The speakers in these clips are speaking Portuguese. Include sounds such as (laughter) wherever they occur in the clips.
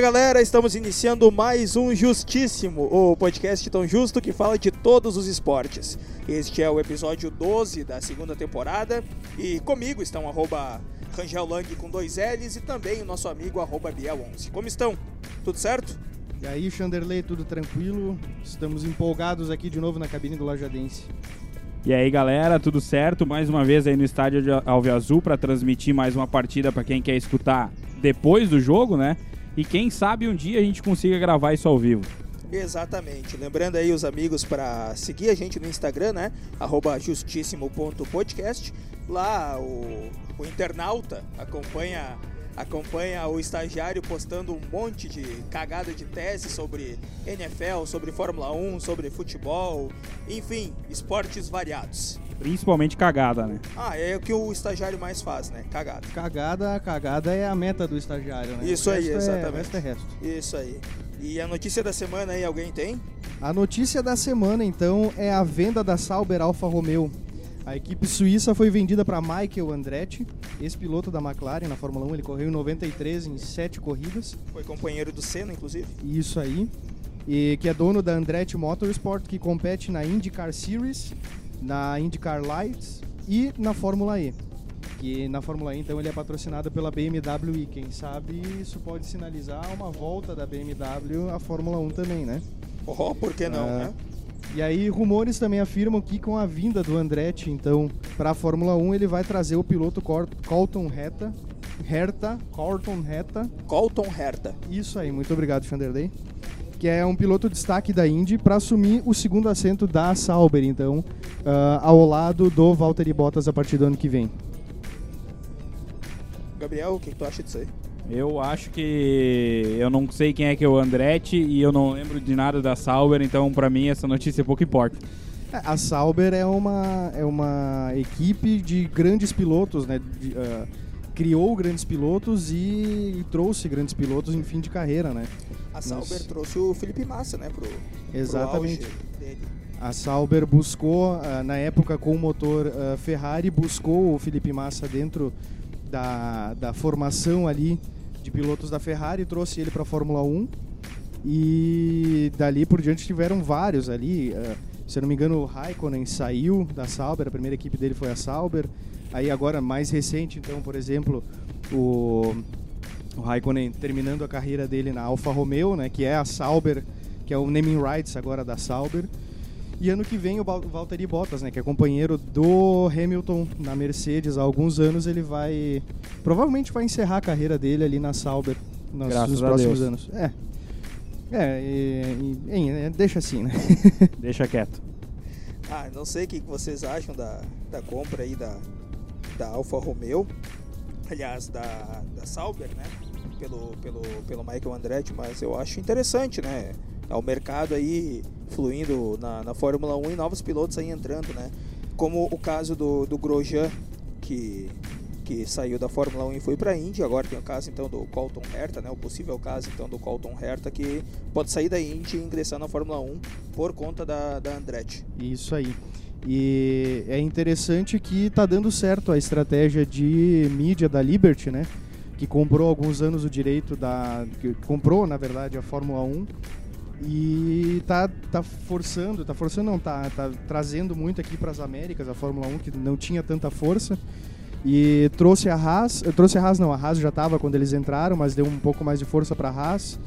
Fala galera, estamos iniciando mais um Justíssimo, o podcast tão justo que fala de todos os esportes. Este é o episódio 12 da segunda temporada e comigo estão arroba Rangel Lang com dois L's e também o nosso amigo arroba Biel11. Como estão? Tudo certo? E aí, Chanderley, tudo tranquilo? Estamos empolgados aqui de novo na cabine do Lajadense. E aí, galera, tudo certo? Mais uma vez aí no estádio de Alve Azul para transmitir mais uma partida para quem quer escutar depois do jogo, né? E quem sabe um dia a gente consiga gravar isso ao vivo. Exatamente. Lembrando aí os amigos para seguir a gente no Instagram, né? Justíssimo.podcast. Lá o, o internauta acompanha acompanha o estagiário postando um monte de cagada de tese sobre NFL, sobre Fórmula 1, sobre futebol, enfim, esportes variados. Principalmente cagada, né? Ah, é o que o estagiário mais faz, né? Cagada. Cagada, cagada é a meta do estagiário, né? Isso aí, é- exatamente. o resto é resto. Isso aí. E a notícia da semana aí, alguém tem? A notícia da semana, então, é a venda da Sauber Alfa Romeo. A equipe suíça foi vendida para Michael Andretti, ex-piloto da McLaren na Fórmula 1. Ele correu em 93 em 7 corridas. Foi companheiro do Senna, inclusive. Isso aí. E que é dono da Andretti Motorsport, que compete na IndyCar Series, na IndyCar Lights e na Fórmula E. Que na Fórmula E, então, ele é patrocinado pela BMW e quem sabe isso pode sinalizar uma volta da BMW à Fórmula 1 também, né? Oh, por que não, Ah, né? E aí, rumores também afirmam que com a vinda do Andretti, então, para a Fórmula 1, ele vai trazer o piloto Colton Herta, Herta, Colton Herta, Colton Herta. isso aí, muito obrigado, Chanderley. Que é um piloto destaque da Indy para assumir o segundo assento da Sauber, então, ah, ao lado do Valtteri Bottas a partir do ano que vem. Gabriel, o que tu acha disso aí? Eu acho que eu não sei quem é que é o Andretti e eu não lembro de nada da Sauber, então pra mim essa notícia pouco importa. É, A Sauber é uma, é uma equipe de grandes pilotos, né? De, ah, criou grandes pilotos e trouxe grandes pilotos em fim de carreira, né? A Sauber Nossa. trouxe o Felipe Massa, né? Pro, Exatamente. Pro auge dele. A Sauber buscou, ah, na época com o motor ah, Ferrari, buscou o Felipe Massa dentro da, da formação ali de pilotos da Ferrari, trouxe ele para a Fórmula 1 e dali por diante tiveram vários ali. ah, se eu não me engano, o Raikkonen saiu da Sauber, a primeira equipe dele foi a Sauber. Aí agora, mais recente, então, por exemplo, o, o Raikkonen terminando a carreira dele na Alfa Romeo, né, que é a Sauber, que é o naming rights agora da Sauber. E ano que vem o Val- Valtteri Bottas, né, que é companheiro do Hamilton na Mercedes há alguns anos, ele vai provavelmente vai encerrar a carreira dele ali na Sauber nos, Graças nos próximos Deus. anos. É. É, e- e- é, deixa assim, né? (laughs) Deixa quieto. Ah, não sei o que que vocês acham da, da compra aí da, da Alfa Romeo. Aliás, da, da Sauber, né? Pelo, pelo, pelo Michael Andretti, mas eu acho interessante, né? É o mercado aí fluindo na, na Fórmula 1 e novos pilotos aí entrando, né? Como o caso do, do Grosjean, que, que saiu da Fórmula 1 e foi para a Indy. Agora tem o caso então do Colton Herta, né? O possível caso então do Colton Herta que pode sair da Indy e ingressar na Fórmula 1 por conta da, da Andretti. Isso aí. E é interessante que tá dando certo a estratégia de mídia da Liberty, né? Que comprou alguns anos o direito da. comprou, na verdade, a Fórmula 1. E tá, tá forçando, tá forçando não, tá, tá trazendo muito aqui para as Américas a Fórmula 1, que não tinha tanta força. E trouxe a Haas, eh, trouxe a Haas não, a Haas já estava quando eles entraram, mas deu um pouco mais de força para a Haas.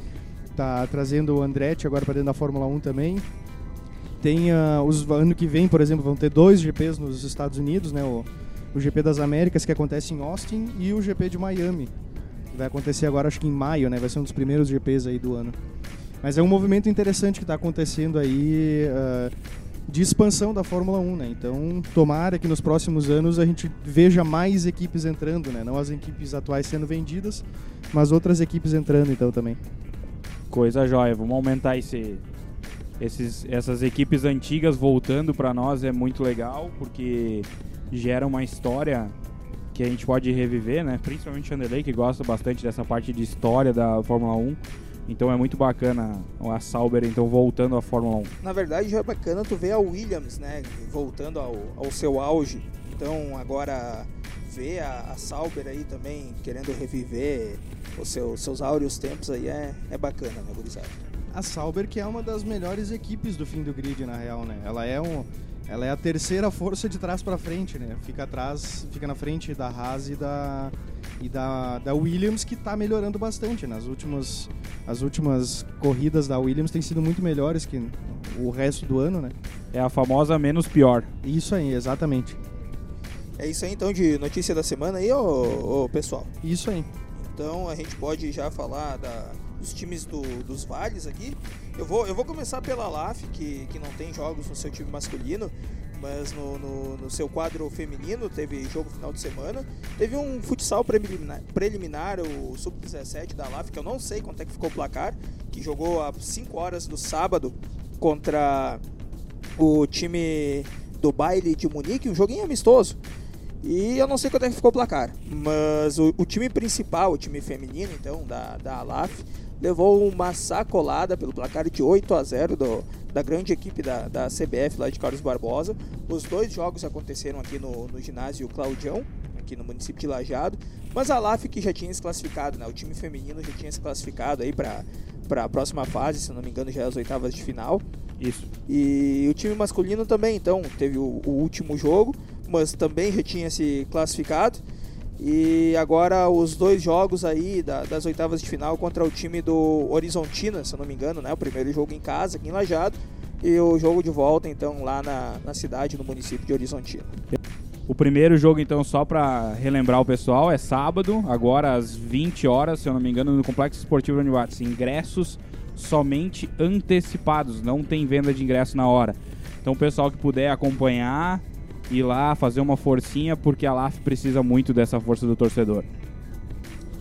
Tá trazendo o Andretti agora para dentro da Fórmula 1 também. Tem ah, os ano que vem, por exemplo, vão ter dois GPs nos Estados Unidos, né? O, o GP das Américas que acontece em Austin e o GP de Miami. Vai acontecer agora, acho que em maio, né? Vai ser um dos primeiros GPs aí do ano. Mas é um movimento interessante que está acontecendo aí ah, de expansão da Fórmula 1, né? Então, tomara que nos próximos anos a gente veja mais equipes entrando, né? Não as equipes atuais sendo vendidas, mas outras equipes entrando então também. Coisa jóia. Vamos aumentar esse, esses, essas equipes antigas voltando pra nós é muito legal, porque gera uma história que a gente pode reviver, né? Principalmente o Chanderley, que gosta bastante dessa parte de história da Fórmula 1. Então é muito bacana a Sauber então voltando à Fórmula 1. Na verdade, já é bacana tu ver a Williams, né? Voltando ao, ao seu auge Então agora ver a, a Sauber aí também querendo reviver os seu, seus áureos tempos aí é, é bacana, né, gurizada? A Sauber que é uma das melhores equipes do fim do grid, na real, né? Ela é um... Ela é a terceira força de trás para frente, né? Fica atrás, fica na frente da Haas e da, e da, da Williams, que está melhorando bastante. Nas últimas, as últimas corridas da Williams têm sido muito melhores que o resto do ano, né? É a famosa menos pior. Isso aí, exatamente. É isso aí então de notícia da semana aí, ô, ô pessoal? Isso aí. Então a gente pode já falar da, dos times do, dos vales aqui. Eu vou, eu vou começar pela LAF, que, que não tem jogos no seu time masculino, mas no, no, no seu quadro feminino teve jogo final de semana. Teve um futsal preliminar, preliminar o Sub-17 da LAF, que eu não sei quanto é que ficou o placar, que jogou às 5 horas do sábado contra o time do baile de Munique, um joguinho amistoso. E eu não sei quanto é que ficou o placar, mas o, o time principal, o time feminino, então, da, da Alaf, levou uma sacolada pelo placar de 8 a 0 do, da grande equipe da, da CBF lá de Carlos Barbosa. Os dois jogos aconteceram aqui no, no ginásio Claudião, aqui no município de Lajado, mas a Alaf que já tinha se classificado, né? O time feminino já tinha se classificado aí para para a próxima fase, se não me engano, já é as oitavas de final. Isso. E o time masculino também, então, teve o, o último jogo, mas também já tinha se classificado. E agora os dois jogos aí da, das oitavas de final contra o time do Horizontina, se eu não me engano, né? O primeiro jogo em casa, aqui em Lajado, e o jogo de volta, então, lá na, na cidade, no município de Horizontina. O primeiro jogo, então, só para relembrar o pessoal, é sábado, agora às 20 horas, se eu não me engano, no Complexo Esportivo Univates. Ingressos somente antecipados, não tem venda de ingresso na hora. Então, o pessoal que puder acompanhar, ir lá, fazer uma forcinha, porque a LAF precisa muito dessa força do torcedor.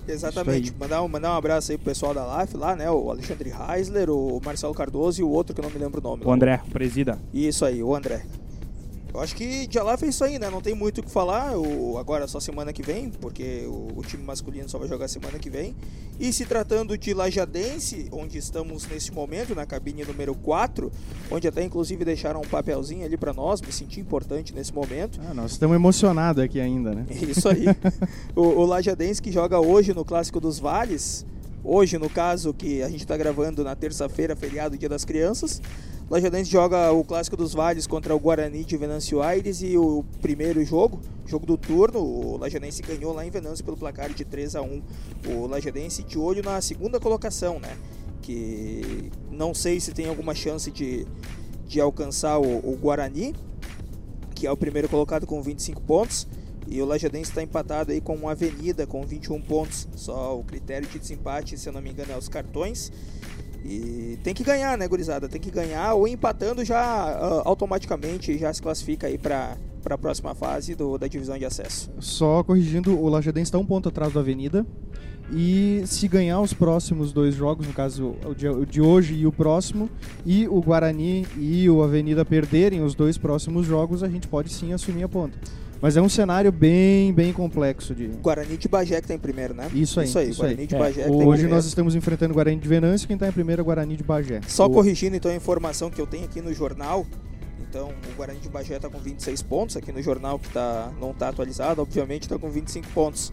Exatamente. Mandar um, mandar um abraço aí pro pessoal da LAF lá, né? O Alexandre Heisler, o Marcelo Cardoso e o outro que eu não me lembro o nome. O André, o presida. Isso aí, o André. Eu acho que de lá fez isso aí, né? Não tem muito o que falar. O, agora só semana que vem, porque o, o, time masculino só vai jogar semana que vem. E se tratando de Lajadense, onde estamos nesse momento, na cabine número 4, onde até inclusive deixaram um papelzinho ali para nós, me senti importante nesse momento. Ah, nós estamos emocionados aqui ainda, né? (laughs) Isso aí. (laughs) o, o Lajadense que joga hoje no Clássico dos Vales. Hoje, no caso, que a gente está gravando na terça-feira, feriado, Dia das Crianças. Lajadense joga o Clássico dos Vales contra o Guarani de Venâncio Aires e o primeiro jogo, jogo do turno, o Lajadense ganhou lá em Venâncio pelo placar de 3 a 1. O Lajadense de olho na segunda colocação, né? Que não sei se tem alguma chance de, de alcançar o, o Guarani, que é o primeiro colocado com 25 pontos. E o Lajadense está empatado aí com uma Avenida com 21 pontos. Só o critério de desempate, se eu não me engano, é os cartões. E tem que ganhar, né, gurizada? Tem que ganhar ou empatando já uh, automaticamente já se classifica aí para para a próxima fase do, da divisão de acesso. Só corrigindo, o Lajadense está um ponto atrás do Avenida. E se ganhar os próximos dois jogos, no caso o de hoje e o próximo, e o Guarani e o Avenida perderem os dois próximos jogos, a gente pode sim assumir a ponta. Mas é um cenário bem, bem complexo de. Guarani de Bagé que tá em primeiro, né? Isso aí. Isso aí, isso Guarani aí. de É, Bagé que tá Hoje nós estamos enfrentando o Guarani de Venâncio, quem está em primeiro é o Guarani de Bagé. Só O- corrigindo então a informação que eu tenho aqui no jornal. Então, o Guarani de Bagé está com 26 pontos aqui no jornal que tá, não está atualizado, obviamente está com 25 pontos.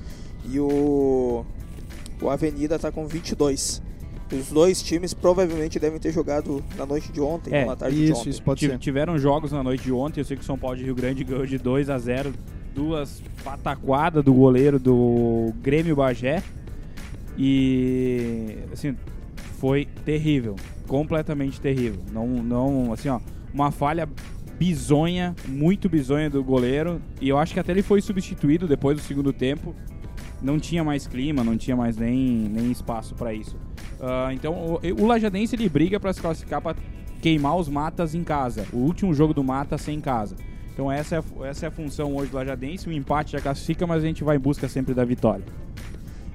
E o, o Avenida está com 22. Os dois times provavelmente devem ter jogado na noite de ontem, É, ou na tarde de Isso, ontem. isso pode ser. Tiveram jogos na noite de ontem, eu sei que o São Paulo de Rio Grande ganhou de 2 a 0 duas pataquadas do goleiro do Grêmio Bagé. E assim, foi terrível, completamente terrível. Não não, assim, ó, uma falha bizonha, muito bizonha do goleiro, e eu acho que até ele foi substituído depois do segundo tempo. Não tinha mais clima, não tinha mais nem, nem espaço para isso. Ah, então, o, o Lajadense ele briga para se classificar para queimar os matas em casa. O último jogo do mata sem em casa. Então essa é, a- essa é a função hoje do Lajadense. O empate já classifica, mas a gente vai em busca sempre da vitória.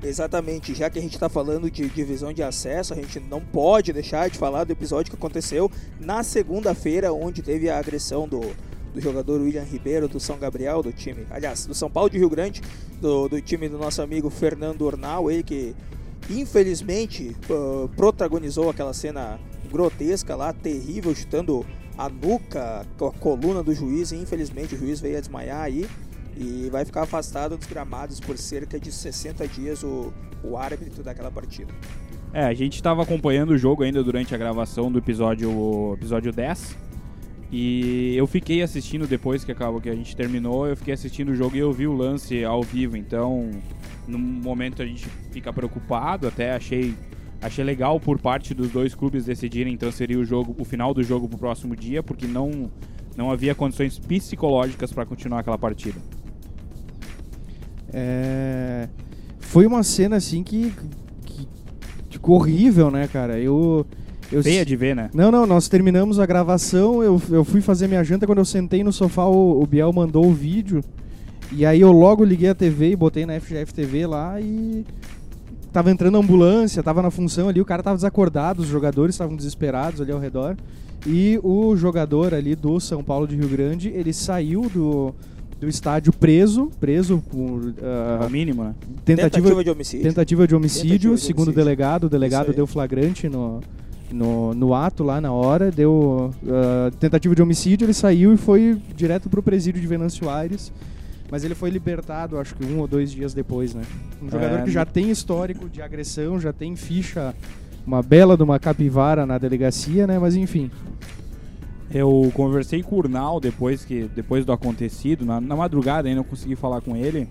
Exatamente, já que a gente está falando de divisão de acesso, a gente não pode deixar de falar do episódio que aconteceu na segunda-feira, onde teve a agressão do, do jogador William Ribeiro do São Gabriel, do time, aliás, do São Paulo de Rio Grande, do, do time do nosso amigo Fernando Ornal, ele que infelizmente ah, protagonizou aquela cena grotesca lá, terrível, chutando a nuca, a coluna do juiz, e infelizmente o juiz veio a desmaiar aí. e vai ficar afastado dos gramados por cerca de 60 dias o, o árbitro daquela partida. É, a gente estava acompanhando o jogo ainda durante a gravação do episódio, episódio 10. E eu fiquei assistindo depois que acabou que a gente terminou, eu fiquei assistindo o jogo e eu vi o lance ao vivo. Então, no momento a gente fica preocupado, até achei achei legal por parte dos dois clubes decidirem transferir o jogo, o final do jogo para o próximo dia, porque não não havia condições psicológicas para continuar aquela partida. É... Foi uma cena assim que, que ficou horrível, né, cara? Eu eu Feia de ver, né? Não, não, nós terminamos a gravação, eu, eu fui fazer minha janta, quando eu sentei no sofá, o, o Biel mandou o vídeo. E aí eu logo liguei a TV e botei na FGF TV lá e tava entrando a ambulância, tava na função ali, o cara tava desacordado, os jogadores estavam desesperados ali ao redor. E o jogador ali do São Paulo de Rio Grande, ele saiu do, do estádio preso, preso por uh, mínimo, né? tentativa, Tentativa de homicídio. tentativa de homicídio, Tentativa de segundo o homicídio. delegado, o delegado deu flagrante no, no, no ato lá na hora, deu uh, tentativa de homicídio, ele saiu e foi direto pro presídio de Venâncio Aires. Mas ele foi libertado, acho que um ou dois dias depois, né? Um jogador É, que já tem histórico de agressão, já tem ficha, uma bela de uma capivara na delegacia, né? Mas enfim. Eu conversei com o Urnal depois, que, depois do acontecido, na, na madrugada ainda não consegui falar com ele.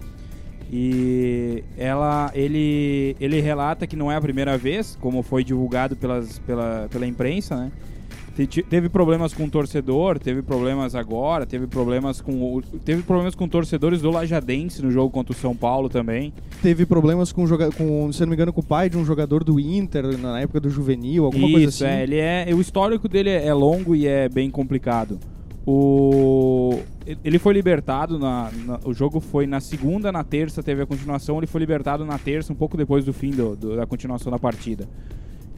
E ela, ele, ele relata que não é a primeira vez, como foi divulgado pelas, pela, pela imprensa, né? Te- te- Teve problemas com o torcedor, teve problemas agora, teve problemas com teve problemas com torcedores do Lajadense no jogo contra o São Paulo também. Teve problemas com, com, se não me engano, com o pai de um jogador do Inter na época do juvenil, alguma coisa Isso, assim. é, ele é, o histórico dele é longo e é bem complicado. O ele foi libertado na, na- o jogo foi na segunda, na terça teve a continuação, ele foi libertado na terça, um pouco depois do fim do- do- da continuação da partida.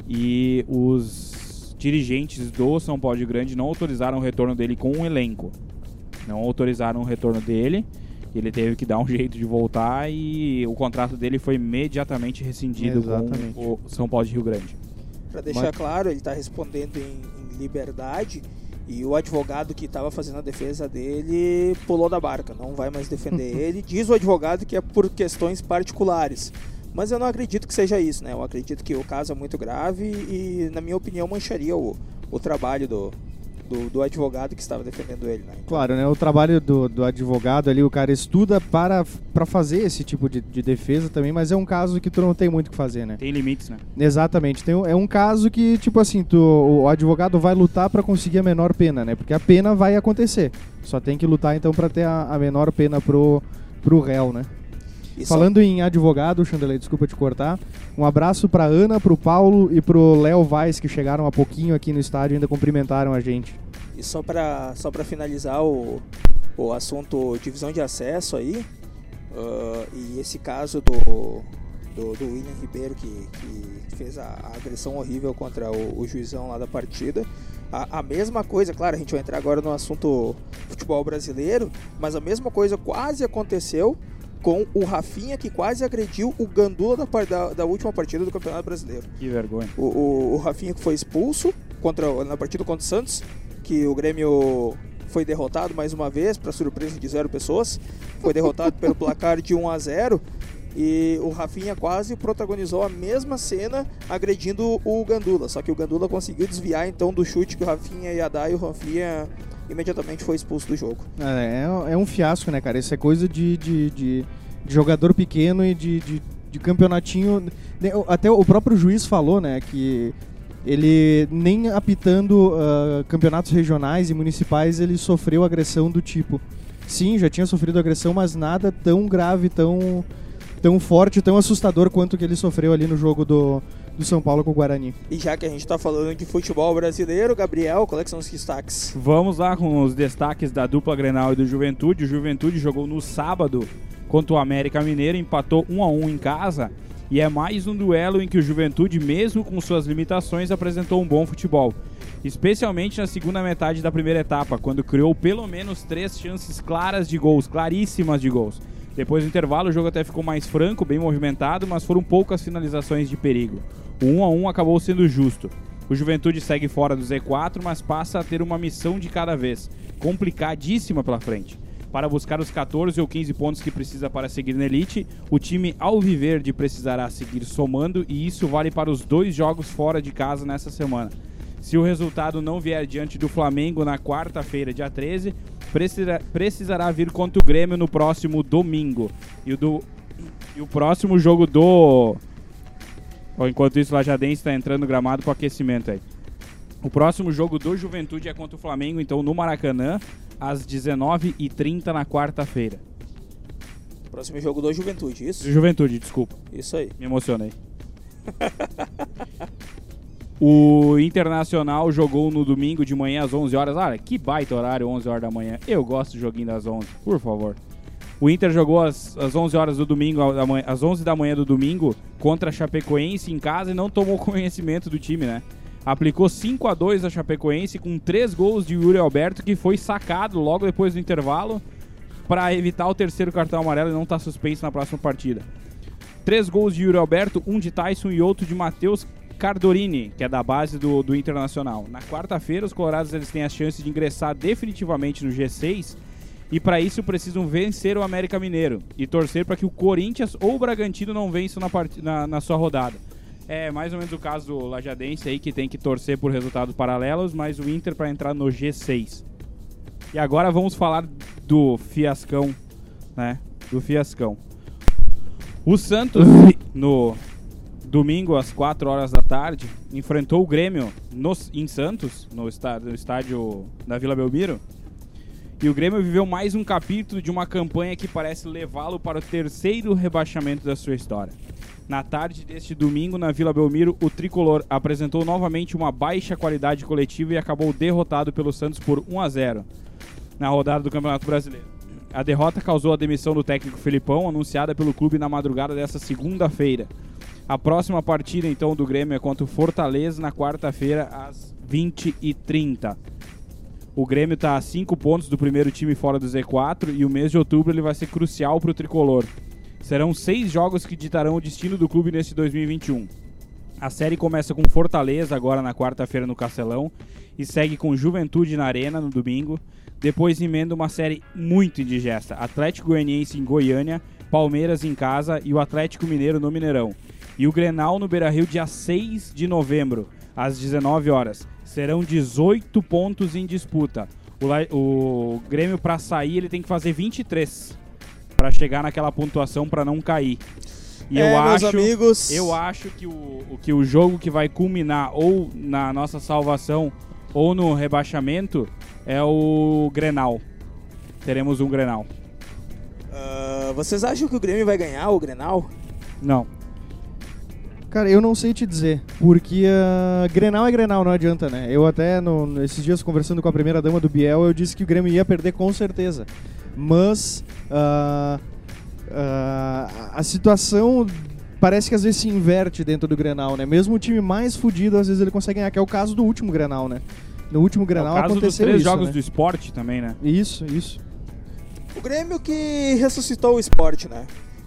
E os dirigentes do São Paulo de Grande não autorizaram o retorno dele com o elenco. Não autorizaram o retorno dele. Ele teve que dar um (laughs) jeito de voltar e o contrato dele foi imediatamente rescindido Exatamente. com o São Paulo de Rio Grande. Para deixar Mas- claro, ele está respondendo em, em liberdade e o advogado que estava fazendo a defesa dele pulou da barca, não vai mais defender (laughs) ele. Diz o advogado que é por questões particulares. Mas eu não acredito que seja isso, né? Eu acredito que o caso é muito grave e, na minha opinião, mancharia o, o trabalho do, do, do advogado que estava defendendo ele, né? Então, Claro, né? O trabalho do, do advogado ali, o cara estuda para, para fazer esse tipo de, de defesa também, mas é um caso que tu não tem muito o que fazer, né? Tem limites, né? Exatamente. Tem, um- é um caso que, tipo assim, tu, o advogado vai lutar para conseguir a menor pena, né? Porque a pena vai acontecer. Só tem que lutar então para ter a, a menor pena pro, pro réu, né? Só- Falando em advogado, Chandelei, desculpa te cortar. Um abraço pra Ana, pro Paulo e pro Léo Vaz, que chegaram há pouquinho aqui no estádio e ainda cumprimentaram a gente. E só para só pra finalizar o, o assunto divisão de acesso aí, ah, e esse caso do, do, do William Ribeiro que, que fez a, a agressão horrível contra o, o juizão lá da partida. A, a mesma coisa, claro, a gente vai entrar agora no assunto futebol brasileiro, mas a mesma coisa quase aconteceu com o Rafinha que quase agrediu o Gandula da, da, da última partida do Campeonato Brasileiro. Que vergonha. O, o, o Rafinha que foi expulso contra, na partida contra o Santos, que o Grêmio foi derrotado mais uma vez, para surpresa de zero pessoas. Foi derrotado pelo placar de 1 a 0 e o Rafinha quase protagonizou a mesma cena agredindo o Gandula. Só que o Gandula conseguiu desviar então do chute que o Rafinha ia dar e o Rafinha imediatamente foi expulso do jogo. É, é- é um fiasco, né, cara? Isso é coisa de, de, de- de jogador pequeno e de, de, de campeonatinho. né, Até o próprio juiz falou, né, que ele nem apitando ah, campeonatos regionais e municipais ele sofreu agressão do tipo. Sim, já tinha sofrido agressão, mas nada tão grave, tão, tão forte, tão assustador quanto o que ele sofreu ali no jogo do, do São Paulo com o Guarani. E já que a gente está falando de futebol brasileiro, Gabriel, quais que são os destaques? Vamos lá com os destaques da dupla Grenal e do Juventude. O Juventude jogou no sábado contra o América Mineiro, empatou 1 a 1 em casa. E é mais um duelo em que o Juventude, mesmo com suas limitações, apresentou um bom futebol. Especialmente na segunda metade da primeira etapa, quando criou pelo menos três chances claras de gols, claríssimas de gols. Depois do intervalo, o jogo até ficou mais franco, bem movimentado, mas foram poucas finalizações de perigo. O 1 a 1 acabou sendo justo. O Juventude segue fora do Z4, mas passa a ter uma missão de cada vez, complicadíssima pela frente. Para buscar os 14 ou 15 pontos que precisa para seguir na elite, o time Alviverde precisará seguir somando e isso vale para os dois jogos fora de casa nessa semana. Se o resultado não vier diante do Flamengo na quarta-feira, dia 13, precisará, precisará vir contra o Grêmio no próximo domingo. E o, do, e o próximo jogo do. Enquanto isso, o Lajadense está entrando no gramado com aquecimento aí. O próximo jogo do Juventude é contra o Flamengo, então no Maracanã, às 19h30 na quarta-feira. Próximo jogo do Juventude, isso? Juventude, desculpa. Isso aí. Me emocionei. (laughs) o Internacional jogou no domingo de manhã às 11 horas. Olha, que baita horário, 11 horas da manhã. Eu gosto do joguinho das 11, por favor. O Inter jogou às, às 11 horas do domingo, às 11 da manhã do domingo, contra a Chapecoense em casa e não tomou (laughs) conhecimento do time, né? aplicou 5 a 2 a Chapecoense com 3 gols de Yuri Alberto, que foi sacado logo depois do intervalo para evitar o terceiro cartão amarelo e não estar tá suspenso na próxima partida. Três gols de Yuri Alberto, um de Tyson e outro de Matheus Cardorini, que é da base do, do Internacional. Na quarta-feira, os colorados eles têm a chance de ingressar definitivamente no G6 e para isso precisam vencer o América Mineiro e torcer para que o Corinthians ou o Bragantino não vençam na, na, na sua rodada. É mais ou menos o caso do Lajadense aí, que tem que torcer por resultados paralelos, mas o Inter para entrar no G6. E agora vamos falar do fiascão, né? Do fiascão. O Santos, no domingo às 4 horas da tarde, enfrentou o Grêmio no, em Santos, no estádio, no estádio da Vila Belmiro. E o Grêmio viveu mais um capítulo de uma campanha que parece levá-lo para o terceiro rebaixamento da sua história. Na tarde deste domingo, na Vila Belmiro, o tricolor apresentou novamente uma baixa qualidade coletiva e acabou derrotado pelo Santos por 1 a 0 na rodada do Campeonato Brasileiro. A derrota causou a demissão do técnico Filipão, anunciada pelo clube na madrugada desta segunda-feira. A próxima partida, então, do Grêmio é contra o Fortaleza na quarta-feira, às 20h30. O Grêmio está a 5 pontos do primeiro time fora do Z4 e o mês de outubro ele vai ser crucial para o tricolor. Serão seis jogos que ditarão o destino do clube neste 2021. A série começa com Fortaleza agora na quarta-feira no Castelão e segue com Juventude na Arena no domingo. Depois emenda uma série muito indigesta: Atlético Goianiense em Goiânia, Palmeiras em casa e o Atlético Mineiro no Mineirão. E o Grenal no Beira-Rio dia 6 de novembro, às 19 horas. Serão 18 pontos em disputa. O, o Grêmio para sair ele tem que fazer 23 para chegar naquela pontuação para não cair. E é, eu acho, amigos... eu acho que o, que o jogo que vai culminar ou na nossa salvação ou no rebaixamento é o Grenal. Teremos um Grenal. Uh, vocês acham que o Grêmio vai ganhar o Grenal? Não. Cara, eu não sei te dizer, porque uh, Grenal é Grenal, não adianta, né? Eu até, no, esses dias, conversando com a primeira dama do Biel, eu disse que o Grêmio ia perder com certeza mas uh, uh, a situação parece que às vezes se inverte dentro do Grenal, né? Mesmo o time mais fudido, às vezes ele consegue ganhar, que é o caso do último Grenal, né? No último Grenal é o caso aconteceu dos três isso, jogos né? do esporte também, né? Isso, isso. O Grêmio que ressuscitou o esporte, né?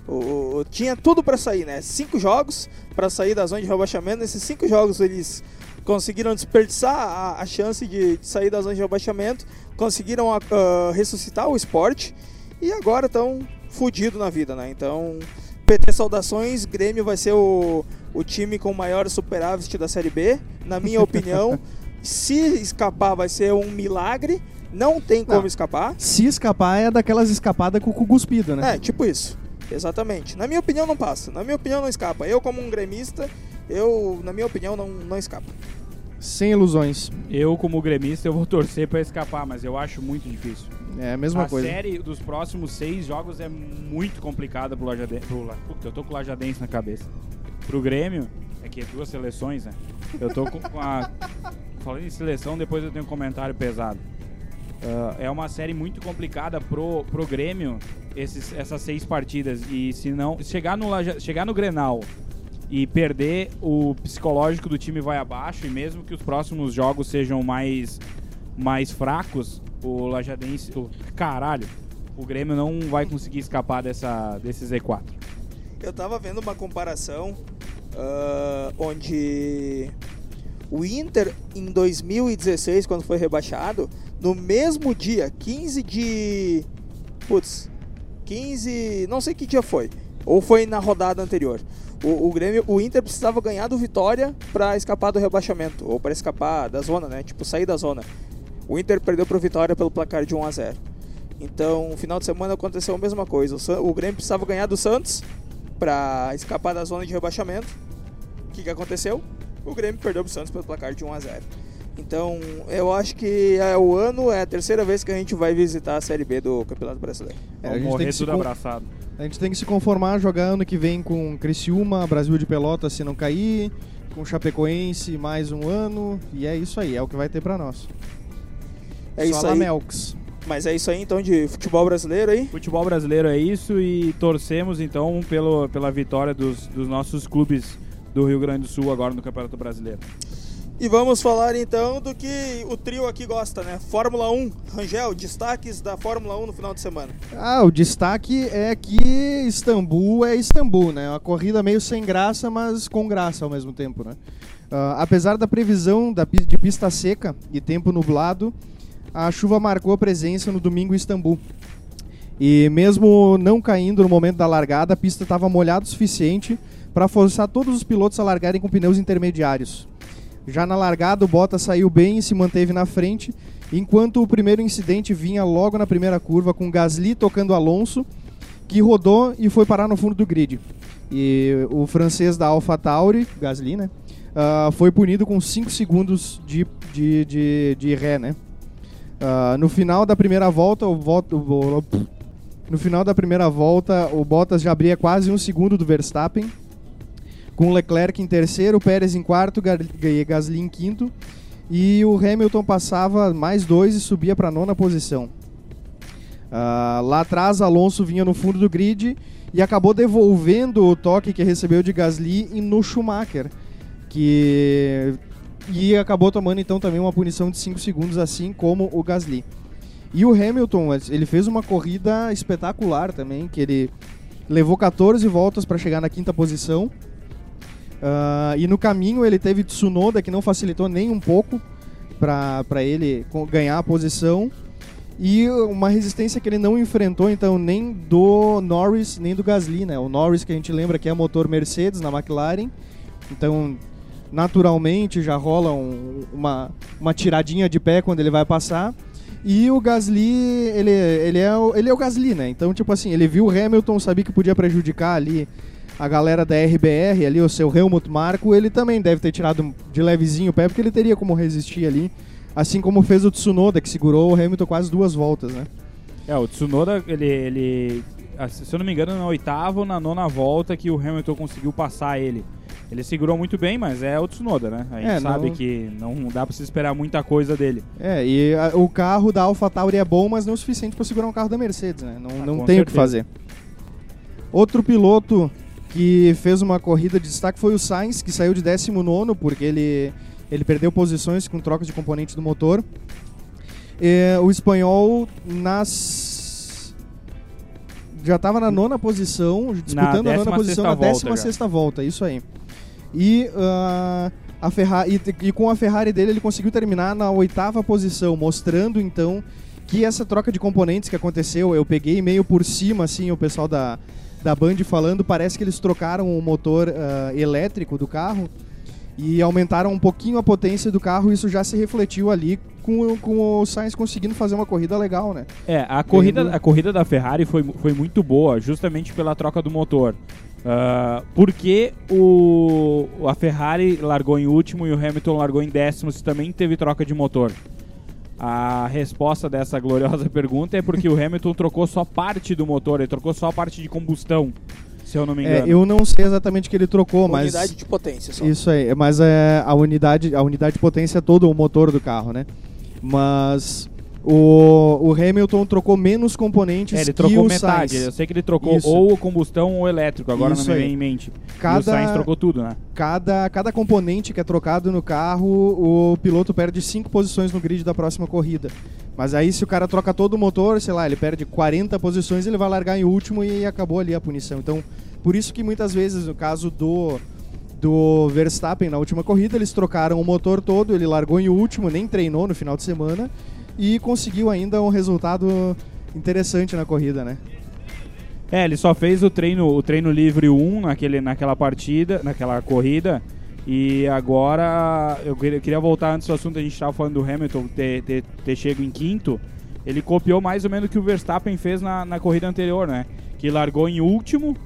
O, tinha tudo para sair, né? Cinco jogos para sair da zona de rebaixamento. Nesses cinco jogos eles conseguiram desperdiçar a, a chance de, de, sair da zona de rebaixamento, conseguiram uh, ressuscitar o esporte e agora estão fudidos na vida, né? Então, PT Saudações, Grêmio vai ser o, o time com maior superávit da Série B, na minha opinião. (laughs) Se escapar vai ser um milagre, não tem como não. escapar. Se escapar é daquelas escapadas com o cu cuspido, né? É, tipo isso. Exatamente. Na minha opinião não passa. Na minha opinião não escapa. Eu como um gremista, eu, na minha opinião, não, não escapa. Sem ilusões. Eu, como gremista, eu vou torcer para escapar, mas eu acho muito difícil. É a mesma a coisa. A série dos próximos seis jogos é muito complicada pro Lajadense. Pro, eu tô com o Lajadense na cabeça. Pro Grêmio, é que é duas seleções, né? Eu tô com, com a. Falando em seleção, depois eu tenho um comentário pesado. Uh, é uma série muito complicada pro, pro Grêmio, esses, essas seis partidas. E se não. Chegar no, chegar no Grenal e perder, o psicológico do time vai abaixo e mesmo que os próximos jogos sejam mais, mais fracos, o Lajadense, o, caralho, o Grêmio não vai conseguir escapar dessa, desse Z4. Eu tava vendo uma comparação uh, onde o Inter em 2016, quando foi rebaixado, no mesmo dia, 15 de putz, 15, não sei que dia foi, ou foi na rodada anterior. O, o Grêmio, o Inter precisava ganhar do Vitória para escapar do rebaixamento, ou para escapar da zona, né? Tipo, sair da zona. O Inter perdeu pro Vitória pelo placar de 1 a 0. Então, no final de semana aconteceu a mesma coisa. O, o Grêmio precisava ganhar do Santos para escapar da zona de rebaixamento. O que, que aconteceu? O Grêmio perdeu pro Santos pelo placar de 1 a 0. Então, eu acho que é o ano, é a terceira vez que a gente vai visitar a Série B do Campeonato Brasileiro. É, a Vamos gente tem morrer que se tudo abraçado. A gente tem que se conformar a jogar ano que vem com Criciúma, Brasil de Pelotas se não cair, com Chapecoense mais um ano, e é isso aí, é o que vai ter pra nós. É Só isso aí. Melks. Mas é isso aí então de futebol brasileiro aí. Futebol brasileiro é isso e torcemos então pelo, pela vitória dos, dos nossos clubes do Rio Grande do Sul agora no Campeonato Brasileiro. E vamos falar então do que o trio aqui gosta, né? Fórmula 1. Rangel, destaques da Fórmula 1 no final de semana. Ah, o destaque é que Istambul é Istambul, né? Uma corrida meio sem graça, mas com graça ao mesmo tempo, né? Ah, apesar da previsão da, de pista seca e tempo nublado, a chuva marcou a presença no domingo em Istambul. E mesmo não caindo no momento da largada, a pista estava molhada o suficiente para forçar todos os pilotos a largarem com pneus intermediários. Já na largada, o Bottas saiu bem e se manteve na frente, enquanto o primeiro incidente vinha logo na primeira curva com Gasly tocando Alonso, que rodou e foi parar no fundo do grid. E o francês da AlphaTauri, Gasly, né, ah, foi punido com 5 segundos de, de, de, de ré, né. Ah, no final da primeira volta, o voto, no final da primeira volta, o Bottas já abria quase um segundo do Verstappen, com Leclerc em terceiro, Pérez em quarto, Gasly em quinto, e o Hamilton passava mais dois e subia para a nona posição. Ah, lá atrás, Alonso vinha no fundo do grid e acabou devolvendo o toque que recebeu de Gasly no Schumacher, que e acabou tomando então também uma punição de 5 segundos, assim como o Gasly. E o Hamilton, ele fez uma corrida espetacular também, que ele levou 14 voltas para chegar na quinta posição. Ah, e no caminho ele teve Tsunoda, que não facilitou nem um pouco para ele ganhar a posição. E uma resistência que ele não enfrentou, então, nem do Norris, nem do Gasly, né? O Norris, que a gente lembra que é motor Mercedes na McLaren. Então, naturalmente, já rola um- uma, uma tiradinha de pé quando ele vai passar. E o Gasly, ele, ele, é, o- ele é o Gasly, né? Então, tipo assim, ele viu o Hamilton, sabia que podia prejudicar ali a galera da RBR, ali, o seu Helmut Marko, ele também deve ter tirado de levezinho o pé, porque ele teria como resistir ali. Assim como fez o Tsunoda, que segurou o Hamilton quase duas voltas, né? É, o Tsunoda, ele, ele. Se eu não me engano, na oitava ou na nona volta que o Hamilton conseguiu passar ele. Ele segurou muito bem, mas é o Tsunoda, né? A gente É, sabe não- que não dá pra se esperar muita coisa dele. É, e a- o carro da AlphaTauri é bom, mas não o suficiente para segurar um carro da Mercedes, né? Não, Ah, não tem o que certeza. fazer. Outro piloto que fez uma corrida de destaque foi o Sainz, que saiu de 19 porque ele, ele perdeu posições com trocas de componentes do motor. É, o espanhol nas já estava na nona posição, disputando a nona 16ª posição na volta 16 já. sexta volta, isso aí. E ah, a Ferrari e, e com a Ferrari dele ele conseguiu terminar na oitava posição, mostrando então que essa troca de componentes que aconteceu, eu peguei meio por cima assim o pessoal da da Band falando, parece que eles trocaram o motor ah, elétrico do carro e aumentaram um pouquinho a potência do carro, isso já se refletiu ali com, o- com o Sainz conseguindo fazer uma corrida legal, né? É, a corrida, a corrida da Ferrari foi, foi muito boa, justamente pela troca do motor. Ah, porque o, a Ferrari largou em último e o Hamilton largou em décimo se também teve troca de motor? A resposta dessa gloriosa (laughs) pergunta é porque o Hamilton trocou só parte do motor, ele trocou só a parte de combustão, se eu não me É, engano. eu não sei exatamente o que ele trocou, mas Unidade de potência só. Isso aí, mas é, a unidade, a unidade de potência é todo o motor do carro, né? Mas o, o Hamilton trocou menos componentes É, ele trocou o metade. Sainz. Eu sei que ele trocou Isso. ou combustão ou elétrico, agora Isso não me aí. vem em mente. E o Cada, Sainz trocou tudo, né? cada, cada componente que é trocado no carro, o piloto perde 5 posições no grid da próxima corrida. Mas aí se o cara troca todo o motor, sei lá, ele perde 40 posições, ele vai largar em último e acabou ali a punição. Então, por isso que muitas vezes, no caso do do Verstappen na última corrida, eles trocaram o motor todo, ele largou em último, nem treinou no final de semana e conseguiu ainda um resultado interessante na corrida, né? É, ele só fez o treino, o treino livre 1 naquele, naquela partida, naquela corrida. E agora, eu queria, voltar antes do assunto, a gente estava falando do Hamilton ter, ter, ter chego em quinto. Ele copiou mais ou menos o que o Verstappen fez na, na corrida anterior, né? Que largou em último,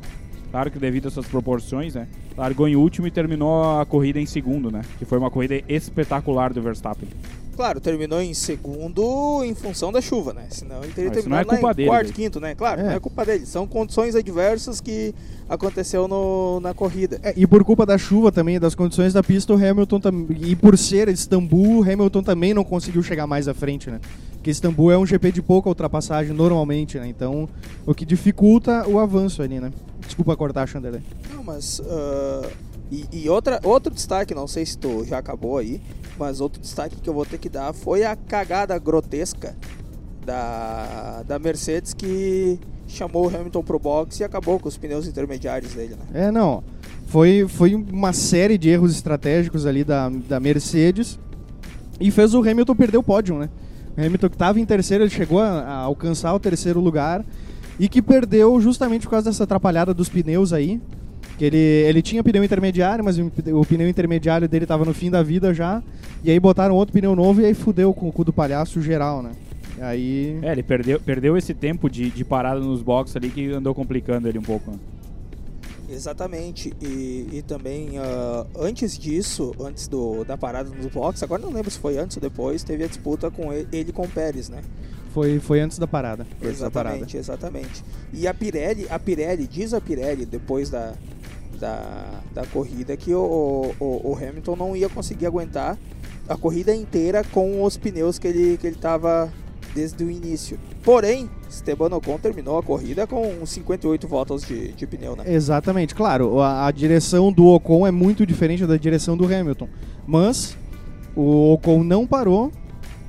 claro que devido às suas proporções, né? Largou em último e terminou a corrida em segundo, né? Que foi uma corrida espetacular do Verstappen. Claro, terminou em segundo em função da chuva, né? Senão ele teria isso não terminado é lá em dele, quarto, velho. quinto, né? Claro, É. não é culpa dele. São condições adversas que aconteceu no, na corrida. É, e por culpa da chuva também, das condições da pista, o Hamilton tam... e por ser Istambul, o Hamilton também não conseguiu chegar mais à frente, né? Porque Istambul é um GP de pouca ultrapassagem normalmente, né? Então, o que dificulta o avanço ali, né? Desculpa cortar, Chandelé. Não, mas. ah, e e outra, outro destaque, não sei se tu já acabou aí, mas outro destaque que eu vou ter que dar foi a cagada grotesca da, da Mercedes que chamou o Hamilton pro box e acabou com os pneus intermediários dele, né? É, não. Foi, foi uma série de erros estratégicos ali da, da Mercedes e fez o Hamilton perder o pódio, né? O Hamilton que estava em terceiro, ele chegou a, a alcançar o terceiro lugar e que perdeu justamente por causa dessa atrapalhada dos pneus aí. Que ele, ele tinha pneu intermediário, mas o, pneu intermediário dele estava no fim da vida já. E aí botaram outro pneu novo e aí fudeu com o cu do palhaço geral, né? Aí. É, ele perdeu, perdeu esse tempo de, de parada nos boxes ali que andou complicando ele um pouco. né? Exatamente. E, e também, ah, antes disso, antes do, da parada nos box, agora não lembro se foi antes ou depois, teve a disputa com ele, ele com o Pérez, né? Foi, foi antes da parada. Foi antes da parada. Exatamente, exatamente. E a Pirelli, a Pirelli, diz a Pirelli, depois da, da, da corrida, que o, o, o Hamilton não ia conseguir aguentar a corrida inteira com os pneus que ele, que ele tava desde o início. Porém, Esteban Ocon terminou a corrida com uns 58 voltas de, de pneu, né? Exatamente, claro, a, a direção do Ocon é muito diferente da direção do Hamilton. Mas o Ocon não parou,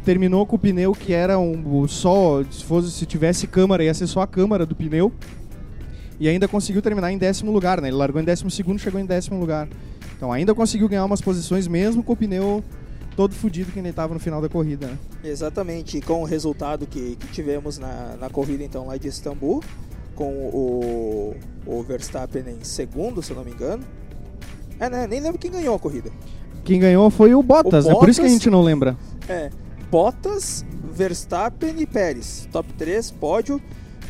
terminou com o pneu que era um, só. Se, fosse, se tivesse câmara, ia ser só a câmara do pneu. E ainda conseguiu terminar em décimo lugar, né? Ele largou em décimo segundo chegou em décimo lugar. Então ainda conseguiu ganhar umas posições mesmo com o pneu todo fudido que ele estava no final da corrida, né? Exatamente, e com o resultado que, que tivemos na, na corrida então lá de Istambul, com o, o Verstappen em segundo, se eu não me engano. É, né? Nem lembro quem ganhou a corrida. Quem ganhou foi o Bottas, O é por isso que a Bottas- gente não lembra. É, Bottas, Verstappen e Pérez. Top 3, pódio.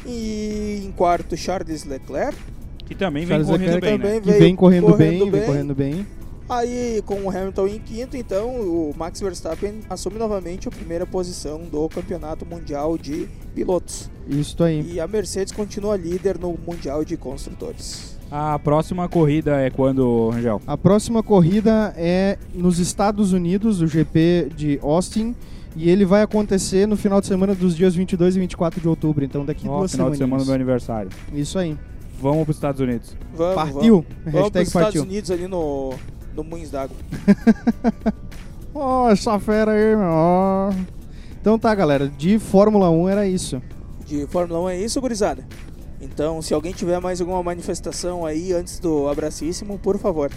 E em quarto, Charles Leclerc. Que também vem Charles correndo Leclerc bem, também né? Que vem correndo, correndo bem, bem. vem correndo bem. Aí, com o Hamilton em quinto, então, o Max Verstappen assume novamente a primeira posição do Campeonato Mundial de Pilotos. Isso aí. E a Mercedes continua líder no Mundial de Construtores. A próxima corrida é quando, Rangel? A próxima corrida é nos Estados Unidos, o GP de Austin, e ele vai acontecer no final de semana dos dias 22 e 24 de outubro, então daqui Ó, duas final de semana do meu semanas. aniversário. Isso aí. Vamos para os Estados Unidos. Vamos, Partiu? Vamos, vamos para os Hashtag Estados. Unidos ali no, no Moinhos d'Água. (laughs) Ó, essa fera aí, meu. ó. Então tá, galera, de Fórmula 1 era isso. De Fórmula 1 é isso, gurizada? Então, se alguém tiver mais alguma manifestação aí antes do abracíssimo, por favor.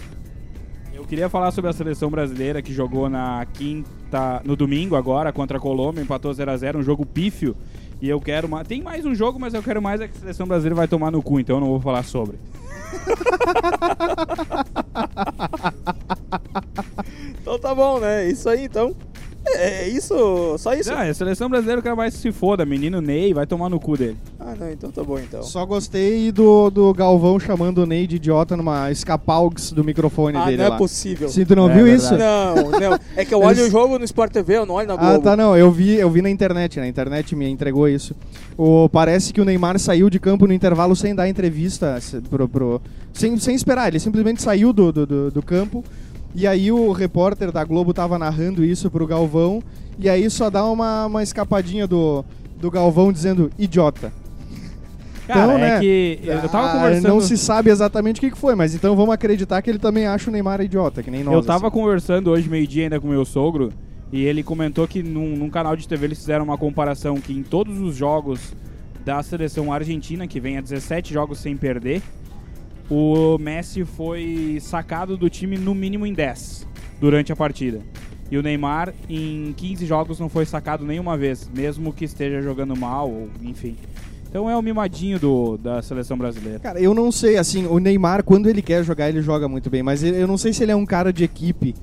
Queria falar sobre a seleção brasileira que jogou na quinta, no domingo agora contra a Colômbia, empatou 0 a 0 um jogo pífio. E eu quero mais. Tem mais um jogo, mas eu quero mais é que a seleção brasileira vai tomar no cu, então eu não vou falar sobre. (laughs) Então tá bom, né? Isso aí, então. É, é isso, só isso? Ah, a seleção brasileira eu quero mais que se foda. Menino Ney vai tomar no cu dele. Ah, não, então tá bom, então. Só gostei do, do Galvão chamando o Ney de idiota numa escapalgs do microfone Ah, dele não lá. é possível. Sim, tu não É viu verdade. isso? Não, não. É que eu (laughs) olho Eles- o jogo no Sport TV, eu não olho na Globo. Ah, tá, não. Eu vi, eu vi na internet, na internet me entregou isso. O, parece que o Neymar saiu de campo no intervalo sem dar entrevista pro, pro- sem, sem esperar. Ele simplesmente saiu do, do, do, do campo. E aí o repórter da Globo tava narrando isso pro Galvão. E aí só dá uma, uma escapadinha do, do Galvão dizendo idiota. Cara, Então, é né, que eu tava Ah, conversando. Não se sabe exatamente o que que foi, mas então vamos acreditar que ele também acha o Neymar idiota, que nem nós. Eu tava assim. conversando hoje meio-dia ainda com meu sogro e ele comentou que num, num canal de TV eles fizeram uma comparação que em todos os jogos da seleção argentina, que vem a 17 jogos sem perder, o Messi foi sacado do time no mínimo em 10 durante a partida. E o Neymar, em 15 jogos, não foi sacado nenhuma vez, mesmo que esteja jogando mal, ou enfim. Então é o mimadinho do, da seleção brasileira. Cara, eu não sei, assim, o Neymar, quando ele quer jogar, ele joga muito bem, mas eu não sei se ele é um cara de equipe.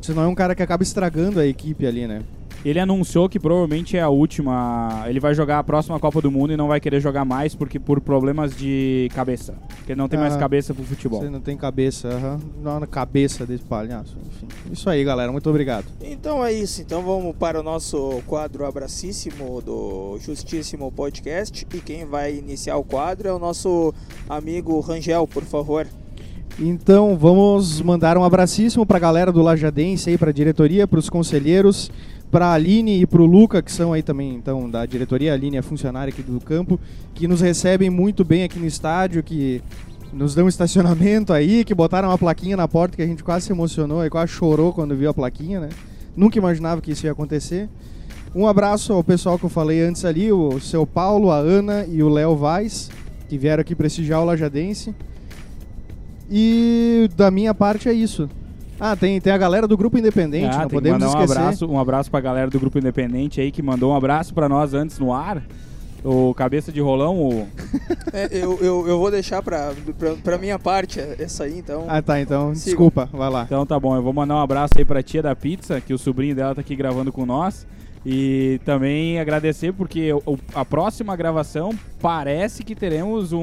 Se não é um cara que acaba estragando a equipe ali, né? Ele anunciou que provavelmente é a última. Ele vai jogar a próxima Copa do Mundo e não vai querer jogar mais porque por problemas de cabeça. Porque ele não tem mais Ah, cabeça pro futebol. Você não tem cabeça, aham. Não, na cabeça desse palhaço, enfim. Isso aí, galera, muito obrigado. Então é isso. Então vamos para o nosso quadro abracíssimo do Justíssimo Podcast. E quem vai iniciar o quadro é o nosso amigo Rangel, por favor. Então, vamos mandar um abracíssimo pra galera do Lajadense aí, pra diretoria, pros conselheiros, pra Aline e pro Luca, que são aí também, então, da diretoria. A Aline é funcionária aqui do campo, que nos recebem muito bem aqui no estádio, que nos dão estacionamento aí, que botaram uma plaquinha na porta que a gente quase se emocionou e quase chorou quando viu a plaquinha, né? Nunca imaginava que isso ia acontecer. Um abraço ao pessoal que eu falei antes ali, o seu Paulo, a Ana e o Léo Vaz, que vieram aqui prestigiar o Lajadense. E da minha parte é isso. Ah, tem, tem a galera do Grupo Independente, Ah, não podemos mandar um esquecer. abraço, um abraço pra galera do Grupo Independente aí que mandou um abraço pra nós antes no ar. O cabeça de rolão, o (laughs) É, eu, eu, eu vou deixar pra, pra, pra minha parte essa aí, então. Ah, tá, então, Siga. desculpa, vai lá. Então tá bom, eu vou mandar um abraço aí pra tia da pizza, que o sobrinho dela tá aqui gravando com nós. E também agradecer porque a próxima gravação parece que teremos um,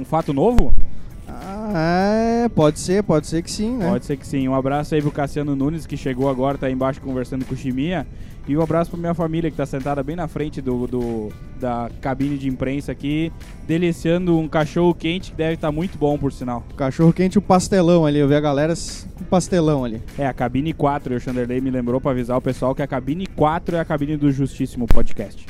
um fato novo. Ah, é, pode ser, pode ser que sim, né? Pode ser que sim. Um abraço aí pro Cassiano Nunes, que chegou agora, tá aí embaixo conversando com o Chimia. E um abraço pra minha família, que tá sentada bem na frente do, do- da cabine de imprensa aqui, deliciando um cachorro quente que deve estar muito bom, por sinal. Cachorro quente e o pastelão ali, eu vi a galera com pastelão ali. É, a cabine 4, e o Chanderley me lembrou pra avisar o pessoal que a cabine 4 é a cabine do Justíssimo Podcast.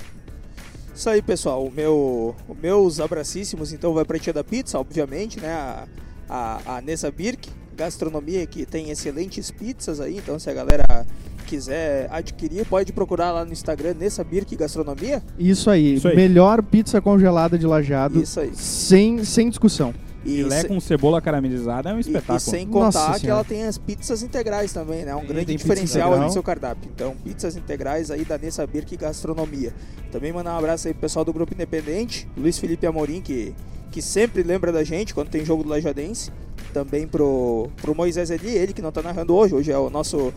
Isso aí, pessoal. O meu, os meus abracíssimos, então, vai pra Tia da Pizza, obviamente, né? A, a, a Nessa Birk, gastronomia que tem excelentes pizzas aí. Então, se a galera quiser adquirir, pode procurar lá no Instagram Nessa Birk Gastronomia. Isso aí, Isso aí. melhor pizza congelada de lajado, Isso aí. sem, sem discussão. E, Filé se- com cebola caramelizada é um e- espetáculo. e sem Nossa contar que Senhora. ela tem as pizzas integrais também, né? Um Tem, grande diferencial aí no seu cardápio. Então, pizzas integrais aí da Nessa Birk Gastronomia. Também mandar um abraço aí pro pessoal do Grupo Independente, Luiz Felipe Amorim, que, que sempre lembra da gente quando tem jogo do Lajadense. Também pro, pro Moisés Eli, ele que não tá narrando hoje, hoje é o nosso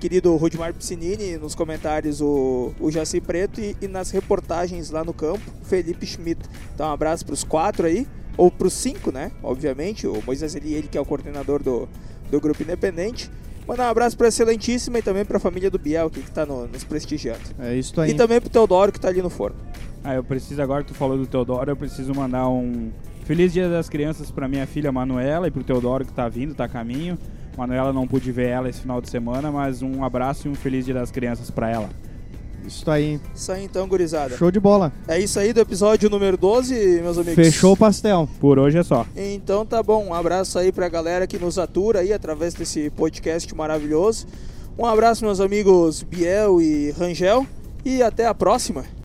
querido Rudimar Piscinini, nos comentários o, o Jaci Preto e, e nas reportagens lá no campo, Felipe Schmidt. Então um abraço pros quatro aí, ou pros cinco, né? Obviamente, o Moisés Eli, ele que é o coordenador do, do Grupo Independente. Mandar um abraço pra Excelentíssima e também pra família do Biel, que tá no- nos prestigiando. É isso aí. E também pro Teodoro, que tá ali no forno. Ah, eu preciso agora que tu falou do Teodoro, eu preciso mandar um feliz Dia das Crianças pra minha filha Manuela e pro Teodoro que tá vindo, tá a caminho. Manuela não pude ver ela esse final de semana, mas um abraço e um feliz Dia das Crianças pra ela. Isso aí. Isso aí então, gurizada. Show de bola. É isso aí do episódio número 12, meus amigos. Fechou o pastel. Por hoje é só. Então tá bom, um abraço aí pra galera que nos atura aí através desse podcast maravilhoso. Um abraço meus amigos Biel e Rangel e até a próxima.